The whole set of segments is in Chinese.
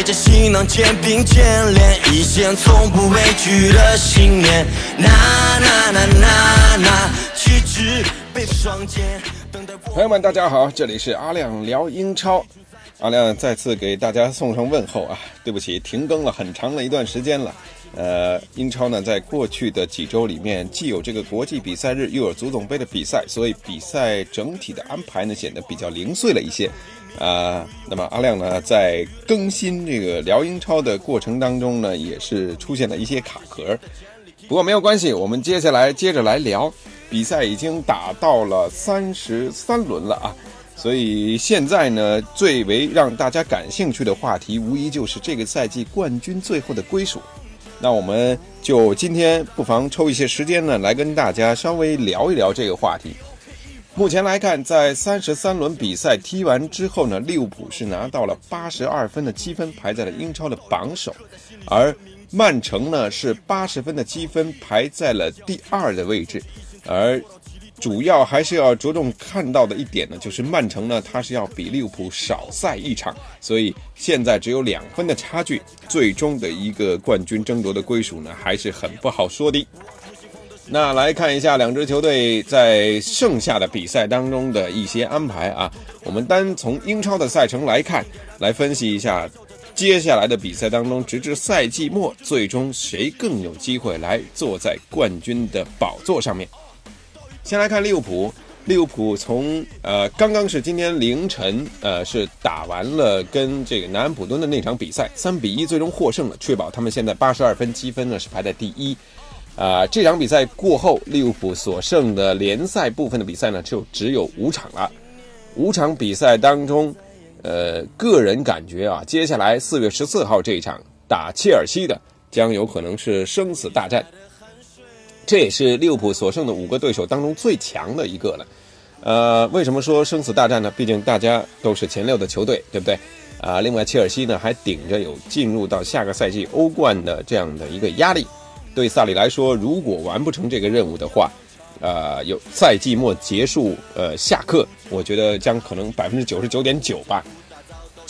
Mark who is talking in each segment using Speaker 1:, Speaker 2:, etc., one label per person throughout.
Speaker 1: 背着行囊，肩并肩，连一线从不畏惧的信念。呐呐呐呐呐，旗帜背负双肩。
Speaker 2: 朋友们，大家好，这里是阿亮聊英超。阿亮再次给大家送上问候啊！对不起，停更了很长的一段时间了。呃，英超呢，在过去的几周里面，既有这个国际比赛日，又有足总杯的比赛，所以比赛整体的安排呢，显得比较零碎了一些。啊，那么阿亮呢，在更新这个聊英超的过程当中呢，也是出现了一些卡壳。不过没有关系，我们接下来接着来聊。比赛已经打到了三十三轮了啊，所以现在呢，最为让大家感兴趣的话题，无疑就是这个赛季冠军最后的归属。那我们就今天不妨抽一些时间呢，来跟大家稍微聊一聊这个话题。目前来看，在三十三轮比赛踢完之后呢，利物浦是拿到了八十二分的积分，排在了英超的榜首；而曼城呢是八十分的积分，排在了第二的位置。而主要还是要着重看到的一点呢，就是曼城呢它是要比利物浦少赛一场，所以现在只有两分的差距，最终的一个冠军争夺的归属呢还是很不好说的。那来看一下两支球队在剩下的比赛当中的一些安排啊。我们单从英超的赛程来看，来分析一下接下来的比赛当中，直至赛季末，最终谁更有机会来坐在冠军的宝座上面。先来看利物浦，利物浦从呃刚刚是今天凌晨呃是打完了跟这个南安普敦的那场比赛，三比一最终获胜了，确保他们现在八十二分积分呢是排在第一。啊，这场比赛过后，利物浦所剩的联赛部分的比赛呢，就只有五场了。五场比赛当中，呃，个人感觉啊，接下来四月十四号这一场打切尔西的，将有可能是生死大战。这也是利物浦所剩的五个对手当中最强的一个了。呃，为什么说生死大战呢？毕竟大家都是前六的球队，对不对？啊，另外切尔西呢，还顶着有进入到下个赛季欧冠的这样的一个压力。对萨里来说，如果完不成这个任务的话，呃，有赛季末结束，呃，下课，我觉得将可能百分之九十九点九吧。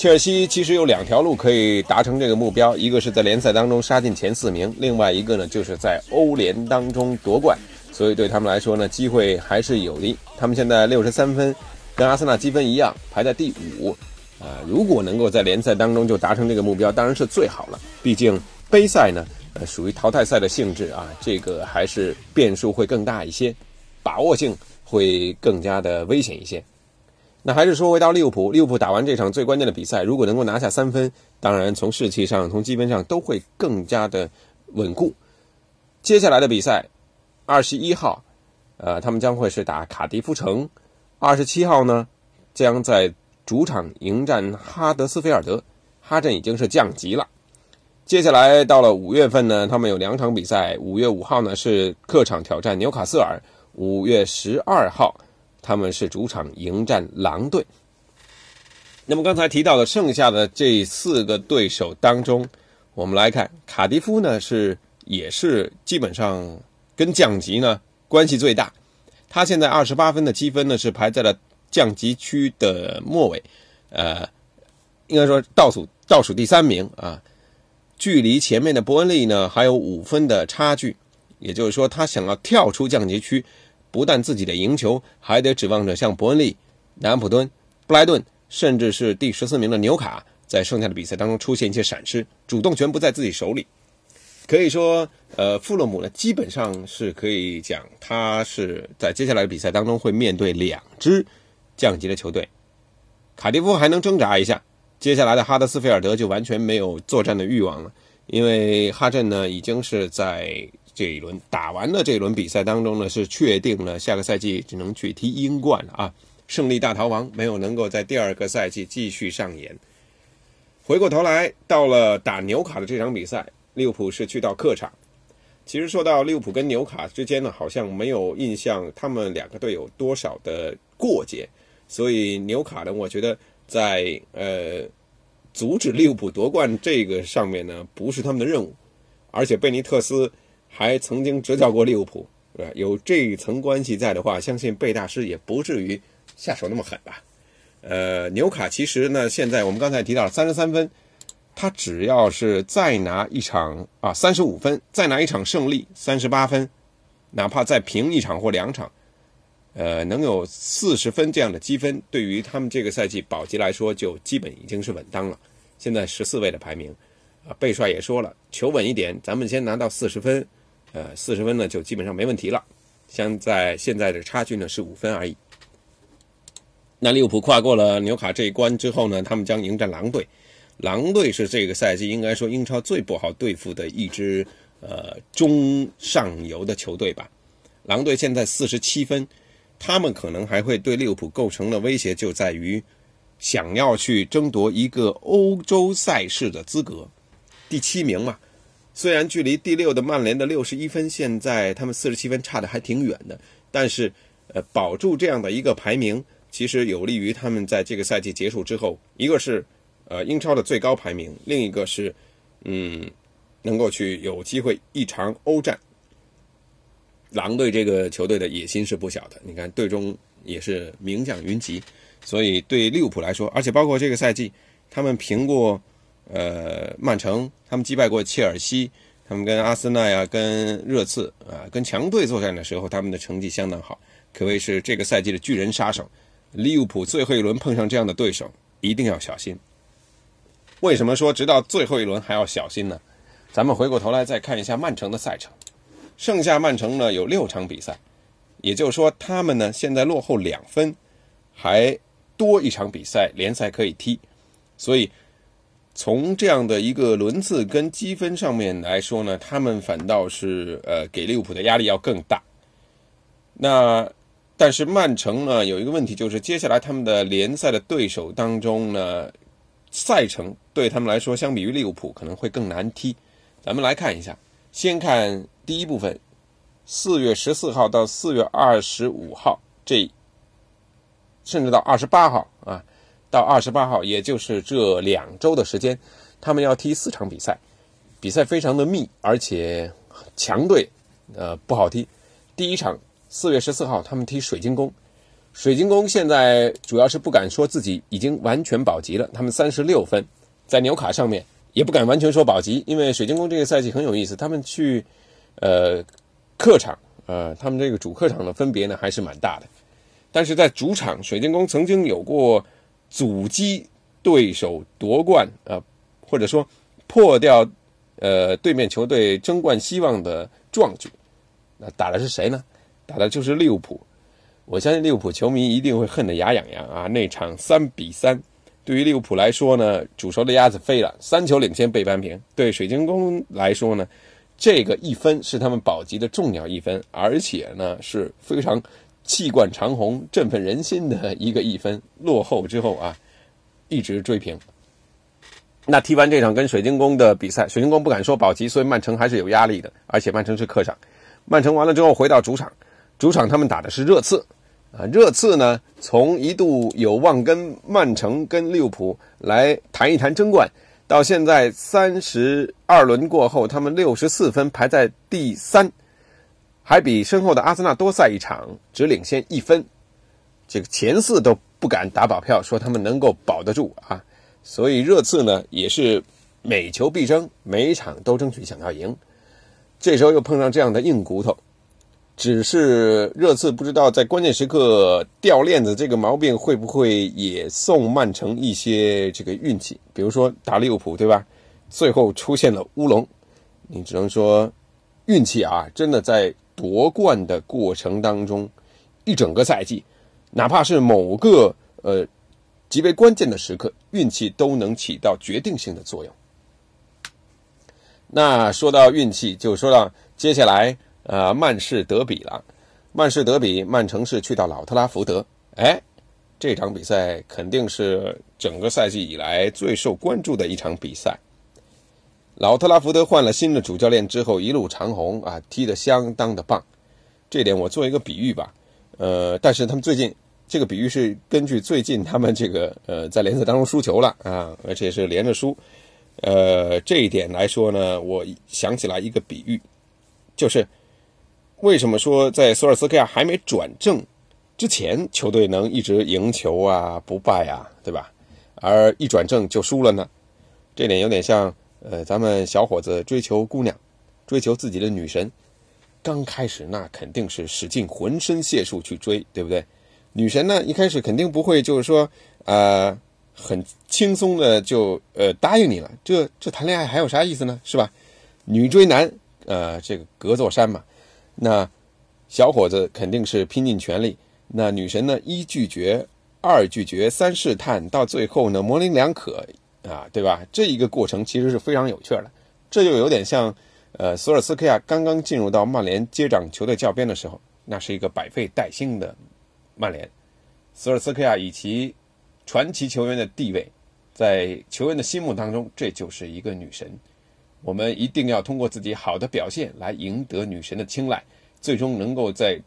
Speaker 2: 切尔西其实有两条路可以达成这个目标，一个是在联赛当中杀进前四名，另外一个呢就是在欧联当中夺冠。所以对他们来说呢，机会还是有的。他们现在六十三分，跟阿森纳积分一样，排在第五。啊，如果能够在联赛当中就达成这个目标，当然是最好了。毕竟杯赛呢。呃，属于淘汰赛的性质啊，这个还是变数会更大一些，把握性会更加的危险一些。那还是说回到利物浦，利物浦打完这场最关键的比赛，如果能够拿下三分，当然从士气上、从积分上都会更加的稳固。接下来的比赛，二十一号，呃，他们将会是打卡迪夫城；二十七号呢，将在主场迎战哈德斯菲尔德，哈镇已经是降级了。接下来到了五月份呢，他们有两场比赛。五月五号呢是客场挑战纽卡斯尔，五月十二号他们是主场迎战狼队。那么刚才提到的剩下的这四个对手当中，我们来看卡迪夫呢是也是基本上跟降级呢关系最大。他现在二十八分的积分呢是排在了降级区的末尾，呃，应该说倒数倒数第三名啊。距离前面的伯恩利呢还有五分的差距，也就是说，他想要跳出降级区，不但自己的赢球，还得指望着像伯恩利、南安普敦、布莱顿，甚至是第十四名的纽卡，在剩下的比赛当中出现一些闪失，主动权不在自己手里。可以说，呃，富勒姆呢，基本上是可以讲，他是在接下来的比赛当中会面对两支降级的球队，卡迪夫还能挣扎一下。接下来的哈德斯菲尔德就完全没有作战的欲望了，因为哈镇呢已经是在这一轮打完了这一轮比赛当中呢是确定了下个赛季只能去踢英冠了啊，胜利大逃亡没有能够在第二个赛季继续上演。回过头来到了打纽卡的这场比赛，利物浦是去到客场，其实说到利物浦跟纽卡之间呢，好像没有印象他们两个队有多少的过节，所以纽卡呢，我觉得在呃阻止利物浦夺冠这个上面呢，不是他们的任务。而且贝尼特斯还曾经执教过利物浦，对吧？有这一层关系在的话，相信贝大师也不至于下手那么狠吧。呃，纽卡其实呢，现在我们刚才提到了三十三分，他只要是再拿一场啊三十五分，再拿一场胜利三十八分，哪怕再平一场或两场，呃，能有四十分这样的积分，对于他们这个赛季保级来说，就基本已经是稳当了。现在十四位的排名，啊，贝帅也说了，求稳一点，咱们先拿到四十分，呃，四十分呢就基本上没问题了。现在现在的差距呢是五分而已。那利物浦跨过了纽卡这一关之后呢，他们将迎战狼队。狼队是这个赛季应该说英超最不好对付的一支呃中上游的球队吧。狼队现在四十七分，他们可能还会对利物浦构成的威胁就在于想要去争夺一个欧洲赛事的资格，第七名嘛。虽然距离第六的曼联的六十一分，现在他们四十七分差的还挺远的，但是呃保住这样的一个排名。其实有利于他们在这个赛季结束之后，一个是呃英超的最高排名，另一个是嗯能够去有机会一场欧战。狼队这个球队的野心是不小的，你看队中也是名将云集，所以对利物浦来说，而且包括这个赛季，他们平过呃曼城，他们击败过切尔西，他们跟阿森纳呀、跟热刺啊、跟强队作战的时候，他们的成绩相当好，可谓是这个赛季的巨人杀手。利物浦最后一轮碰上这样的对手，一定要小心。为什么说直到最后一轮还要小心呢？咱们回过头来再看一下曼城的赛程，剩下曼城呢有六场比赛，也就是说他们呢现在落后两分，还多一场比赛联赛可以踢，所以从这样的一个轮次跟积分上面来说呢，他们反倒是呃给利物浦的压力要更大。那。但是曼城呢，有一个问题，就是接下来他们的联赛的对手当中呢，赛程对他们来说，相比于利物浦可能会更难踢。咱们来看一下，先看第一部分，四月十四号到四月二十五号，这甚至到二十八号啊，到二十八号，也就是这两周的时间，他们要踢四场比赛，比赛非常的密，而且强队呃不好踢。第一场。四月十四号，他们踢水晶宫。水晶宫现在主要是不敢说自己已经完全保级了，他们三十六分，在纽卡上面也不敢完全说保级，因为水晶宫这个赛季很有意思，他们去呃客场，呃他们这个主客场的分别呢还是蛮大的。但是在主场，水晶宫曾经有过阻击对手夺冠啊，或者说破掉呃对面球队争冠希望的壮举。那打的是谁呢？打的就是利物浦，我相信利物浦球迷一定会恨得牙痒痒啊！那场三比三，对于利物浦来说呢，煮熟的鸭子飞了，三球领先被扳平。对水晶宫来说呢，这个一分是他们保级的重要一分，而且呢是非常气贯长虹、振奋人心的一个一分。落后之后啊，一直追平。那踢完这场跟水晶宫的比赛，水晶宫不敢说保级，所以曼城还是有压力的，而且曼城是客场。曼城完了之后回到主场。主场他们打的是热刺，啊，热刺呢从一度有望跟曼城、跟利物浦来谈一谈争冠，到现在三十二轮过后，他们六十四分排在第三，还比身后的阿森纳多赛一场，只领先一分，这个前四都不敢打保票说他们能够保得住啊，所以热刺呢也是每球必争，每一场都争取想要赢，这时候又碰上这样的硬骨头。只是热刺不知道在关键时刻掉链子这个毛病会不会也送曼城一些这个运气？比如说打利物浦，对吧？最后出现了乌龙，你只能说运气啊，真的在夺冠的过程当中，一整个赛季，哪怕是某个呃极为关键的时刻，运气都能起到决定性的作用。那说到运气，就说到接下来。呃，曼市德比了，曼市德比，曼城是去到老特拉福德，哎，这场比赛肯定是整个赛季以来最受关注的一场比赛。老特拉福德换了新的主教练之后，一路长虹啊，踢得相当的棒。这点我做一个比喻吧，呃，但是他们最近这个比喻是根据最近他们这个呃在联赛当中输球了啊，而且是连着输。呃，这一点来说呢，我想起来一个比喻，就是为什么说在索尔斯克亚还没转正之前，球队能一直赢球啊、不败啊，对吧？而一转正就输了呢？这点有点像呃，咱们小伙子追求姑娘，追求自己的女神，刚开始那肯定是使尽浑身解数去追，对不对？女神呢，一开始肯定不会就是说呃。很轻松的就呃答应你了，这这谈恋爱还有啥意思呢？是吧？女追男，呃，这个隔座山嘛。那小伙子肯定是拼尽全力，那女神呢一拒绝，二拒绝，三试探，到最后呢模棱两可啊，对吧？这一个过程其实是非常有趣的。这就有点像呃索尔斯克亚刚刚进入到曼联接掌球队教鞭的时候，那是一个百废待兴的曼联。索尔斯克亚以其传奇球员的地位，在球员的心目当中，这就是一个女神。我们一定要通过自己好的表现来赢得女神的青睐，最终能够在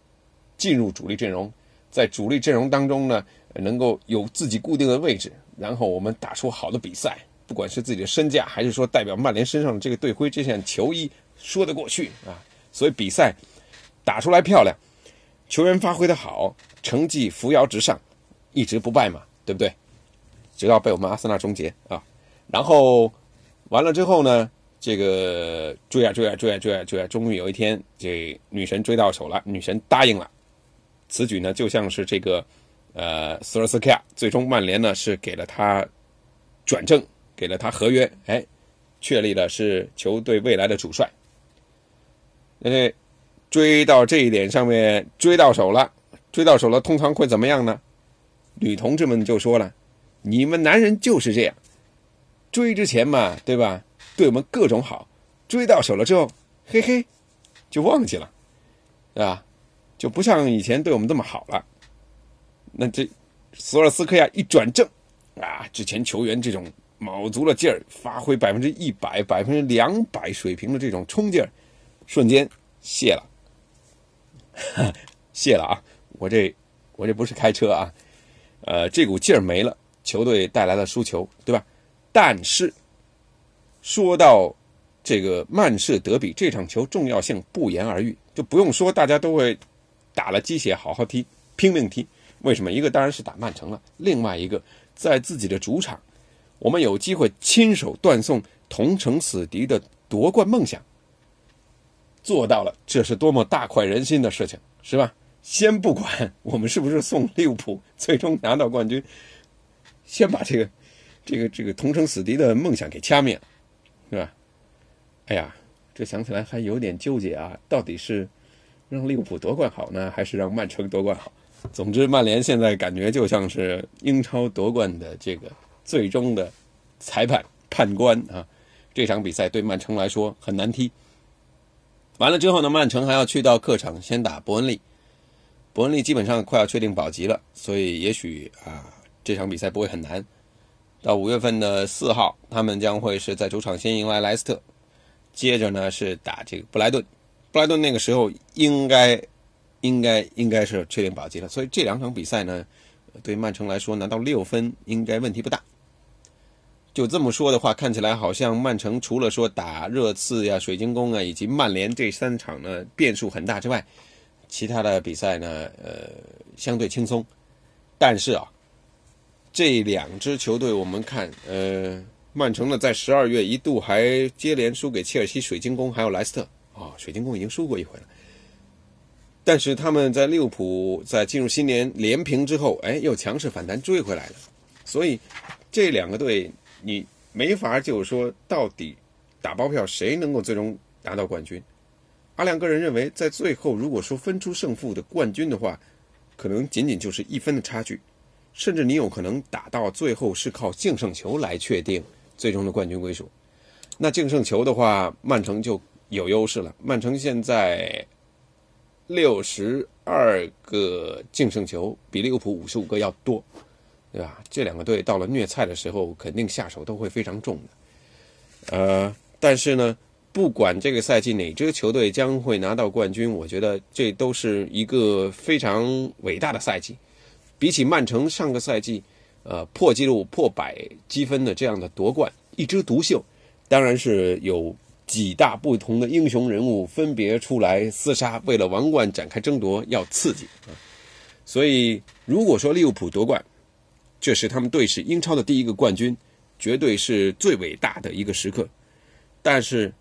Speaker 2: 进入主力阵容，在主力阵容当中呢，能够有自己固定的位置，然后我们打出好的比赛，不管是自己的身价，还是说代表曼联身上的这个队徽、这件球衣，说得过去啊。所以比赛打出来漂亮，球员发挥的好，成绩扶摇直上，一直不败嘛。对不对？直到被我们阿森纳终结啊！然后完了之后呢，这个追啊追啊追啊追啊追啊，终于有一天，这女神追到手了，女神答应了。此举呢，就像是这个呃，索尔斯克亚，最终曼联呢是给了他转正，给了他合约，哎，确立了是球队未来的主帅。那追到这一点上面，追到手了，追到手了，通常会怎么样呢？女同志们就说了：“你们男人就是这样，追之前嘛，对吧？对我们各种好，追到手了之后，嘿嘿，就忘记了，对吧？就不像以前对我们这么好了。那这索尔斯克亚一转正啊，之前球员这种卯足了劲儿，发挥百分之一百、百分之两百水平的这种冲劲儿，瞬间泄了，泄了啊！我这我这不是开车啊。”呃，这股劲儿没了，球队带来了输球，对吧？但是说到这个曼市德比这场球重要性不言而喻，就不用说，大家都会打了鸡血，好好踢，拼命踢。为什么？一个当然是打曼城了，另外一个在自己的主场，我们有机会亲手断送同城死敌的夺冠梦想，做到了，这是多么大快人心的事情，是吧？先不管我们是不是送利物浦最终拿到冠军，先把这个、这个、这个同城死敌的梦想给掐灭了，是吧？哎呀，这想起来还有点纠结啊，到底是让利物浦夺冠好呢，还是让曼城夺冠好？总之，曼联现在感觉就像是英超夺冠的这个最终的裁判判官啊。这场比赛对曼城来说很难踢。完了之后呢，曼城还要去到客场先打伯恩利。伯恩利基本上快要确定保级了，所以也许啊这场比赛不会很难。到五月份的四号，他们将会是在主场先迎来莱斯特，接着呢是打这个布莱顿。布莱顿那个时候应该应该应该是确定保级了，所以这两场比赛呢，对曼城来说拿到六分应该问题不大。就这么说的话，看起来好像曼城除了说打热刺呀、水晶宫啊以及曼联这三场呢变数很大之外。其他的比赛呢，呃，相对轻松，但是啊，这两支球队我们看，呃，曼城呢在十二月一度还接连输给切尔西、水晶宫还有莱斯特啊，水晶宫已经输过一回了，但是他们在利物浦在进入新年连平之后，哎，又强势反弹追回来了，所以这两个队你没法就是说到底打包票谁能够最终拿到冠军。阿亮个人认为，在最后如果说分出胜负的冠军的话，可能仅仅就是一分的差距，甚至你有可能打到最后是靠净胜球来确定最终的冠军归属。那净胜球的话，曼城就有优势了。曼城现在六十二个净胜球，比利物浦五十五个要多，对吧？这两个队到了虐菜的时候，肯定下手都会非常重的。呃。但是呢，不管这个赛季哪支球队将会拿到冠军，我觉得这都是一个非常伟大的赛季。比起曼城上个赛季，呃，破纪录破百积分的这样的夺冠，一枝独秀，当然是有几大不同的英雄人物分别出来厮杀，为了王冠展开争夺，要刺激啊。所以，如果说利物浦夺冠，这是他们队史英超的第一个冠军，绝对是最伟大的一个时刻。但是，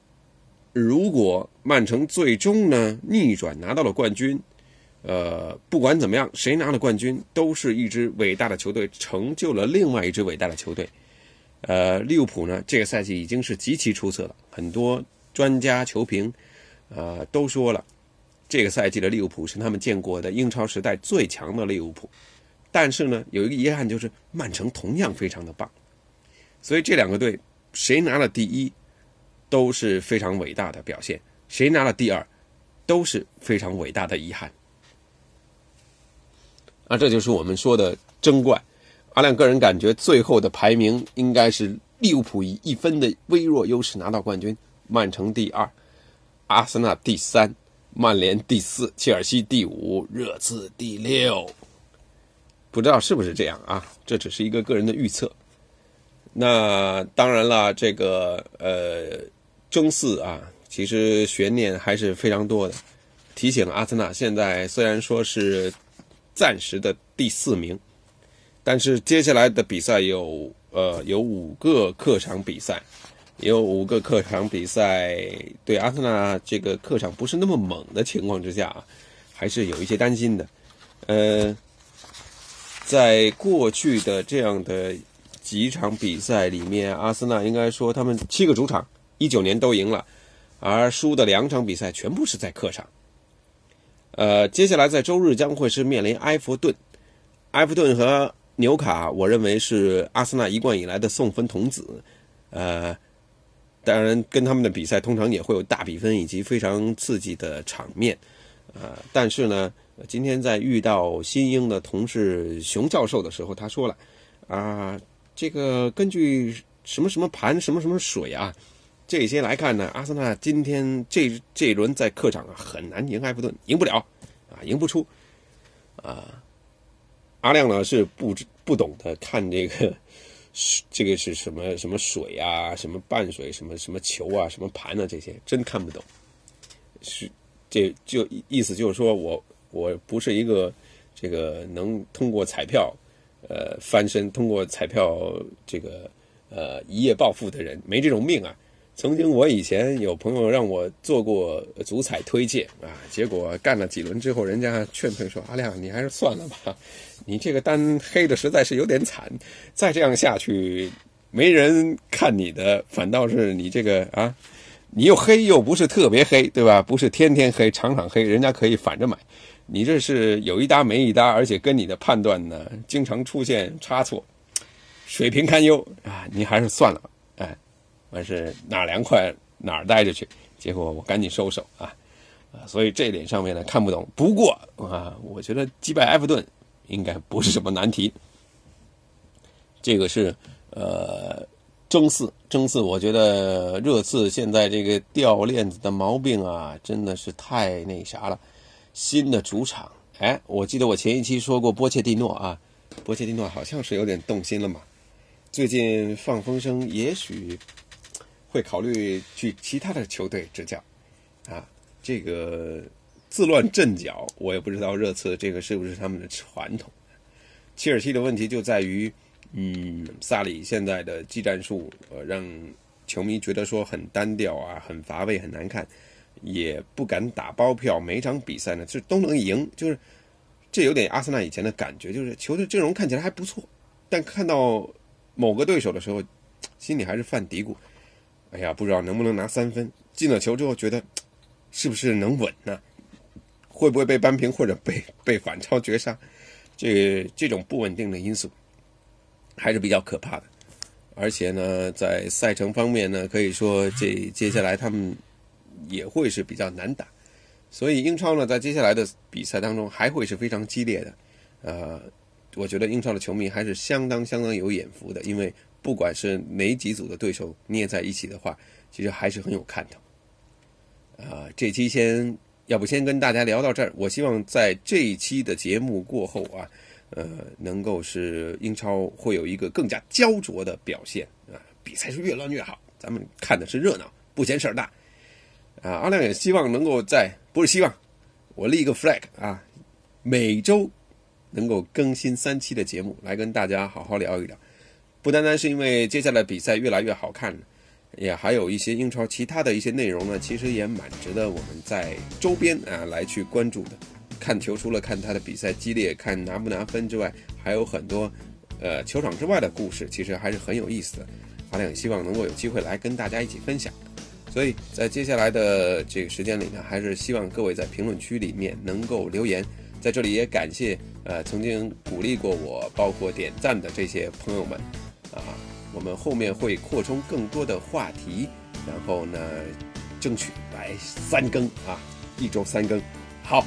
Speaker 2: 如果曼城最终呢逆转拿到了冠军，呃，不管怎么样，谁拿了冠军，都是一支伟大的球队，成就了另外一支伟大的球队。呃，利物浦呢，这个赛季已经是极其出色了，很多专家球评，呃，都说了，这个赛季的利物浦是他们见过的英超时代最强的利物浦。但是呢，有一个遗憾就是曼城同样非常的棒，所以这两个队谁拿了第一，都是非常伟大的表现；谁拿了第二，都是非常伟大的遗憾。啊，这就是我们说的争冠。阿亮个人感觉，最后的排名应该是利物浦以一分的微弱优势拿到冠军，曼城第二，阿森纳第三，曼联第四，切尔西第五，热刺第六。不知道是不是这样啊？这只是一个个人的预测。那当然了，这个呃争四啊，其实悬念还是非常多的。提醒阿森纳，现在虽然说是暂时的第四名，但是接下来的比赛有呃有五个客场比赛，有五个客场比赛，对阿森纳这个客场不是那么猛的情况之下啊，还是有一些担心的。呃。在过去的这样的几场比赛里面，阿森纳应该说他们七个主场一九年都赢了，而输的两场比赛全部是在客场。呃，接下来在周日将会是面临埃弗顿，埃弗顿和纽卡，我认为是阿森纳一贯以来的送分童子。呃，当然跟他们的比赛通常也会有大比分以及非常刺激的场面。呃，但是呢。今天在遇到新英的同事熊教授的时候，他说了：“啊，这个根据什么什么盘、什么什么水啊，这些来看呢，阿森纳今天这这一轮在客场啊很难赢埃弗顿，赢不了啊，赢不出啊。”阿亮呢是不不懂得看这个，这个是什么什么水啊，什么半水，什么什么球啊，什么盘啊，这些真看不懂。是这就意思就是说我。我不是一个这个能通过彩票，呃翻身，通过彩票这个呃一夜暴富的人，没这种命啊。曾经我以前有朋友让我做过足彩推荐啊，结果干了几轮之后，人家劝退说：“阿亮，你还是算了吧，你这个单黑的实在是有点惨，再这样下去，没人看你的，反倒是你这个啊，你又黑又不是特别黑，对吧？不是天天黑，场场黑，人家可以反着买。”你这是有一搭没一搭，而且跟你的判断呢经常出现差错，水平堪忧啊！你还是算了吧，完是哪凉快哪儿待着去。结果我赶紧收手啊啊！所以这点上面呢看不懂。不过啊，我觉得击败埃弗顿应该不是什么难题。这个是呃争四争四，我觉得热刺现在这个掉链子的毛病啊，真的是太那啥了。新的主场，哎，我记得我前一期说过波切蒂诺啊，波切蒂诺好像是有点动心了嘛。最近放风声，也许会考虑去其他的球队执教啊。这个自乱阵脚，我也不知道热刺这个是不是他们的传统。切尔西的问题就在于，嗯，萨里现在的技战术，呃，让球迷觉得说很单调啊，很乏味，很难看。也不敢打包票，每场比赛呢，就都能赢，就是这有点阿森纳以前的感觉，就是球队阵容看起来还不错，但看到某个对手的时候，心里还是犯嘀咕，哎呀，不知道能不能拿三分。进了球之后，觉得是不是能稳呢？会不会被扳平或者被被反超绝杀？这这种不稳定的因素还是比较可怕的。而且呢，在赛程方面呢，可以说这接下来他们。也会是比较难打，所以英超呢，在接下来的比赛当中还会是非常激烈的。呃，我觉得英超的球迷还是相当相当有眼福的，因为不管是哪几组的对手捏在一起的话，其实还是很有看头。啊、这期先要不先跟大家聊到这儿。我希望在这一期的节目过后啊，呃，能够是英超会有一个更加焦灼的表现啊，比赛是越乱越好。咱们看的是热闹，不嫌事儿大。啊，阿亮也希望能够在，不是希望，我立一个 flag 啊，每周能够更新三期的节目，来跟大家好好聊一聊。不单单是因为接下来比赛越来越好看，也还有一些英超其他的一些内容呢，其实也蛮值得我们在周边啊来去关注的。看球除了看他的比赛激烈，看拿不拿分之外，还有很多呃球场之外的故事，其实还是很有意思的。阿亮也希望能够有机会来跟大家一起分享。所以在接下来的这个时间里呢，还是希望各位在评论区里面能够留言。在这里也感谢呃曾经鼓励过我，包括点赞的这些朋友们啊。我们后面会扩充更多的话题，然后呢，争取来三更啊，一周三更。好，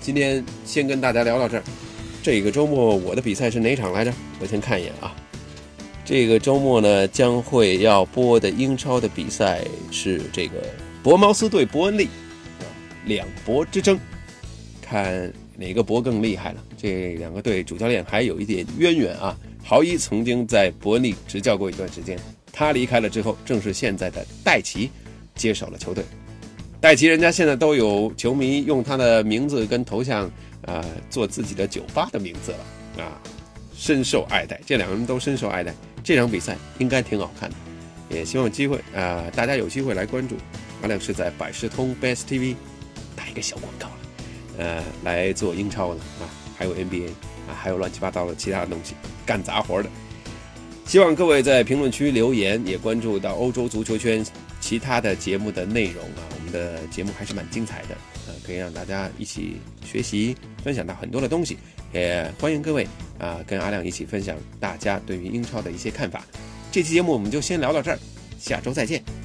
Speaker 2: 今天先跟大家聊到这儿。这个周末我的比赛是哪场来着？我先看一眼啊。这个周末呢，将会要播的英超的比赛是这个博茅斯对伯恩利，两博之争，看哪个博更厉害了。这两个队主教练还有一点渊源啊。豪伊曾经在伯恩利执教过一段时间，他离开了之后，正是现在的戴奇接手了球队。戴奇人家现在都有球迷用他的名字跟头像啊、呃、做自己的酒吧的名字了啊，深受爱戴。这两个人都深受爱戴。这场比赛应该挺好看的，也希望机会啊、大家有机会来关注。阿亮是在百事通 Best TV 打一个小广告了，呃，来做英超的啊，还有 NBA 啊，还有乱七八糟的其他的东西，干杂活的。希望各位在评论区留言，也关注到欧洲足球圈其他的节目的内容啊。我们的节目还是蛮精彩的，呃，可以让大家一起学习，分享到很多的东西。也欢迎各位啊，跟阿亮一起分享大家对于英超的一些看法。这期节目我们就先聊到这儿，下周再见。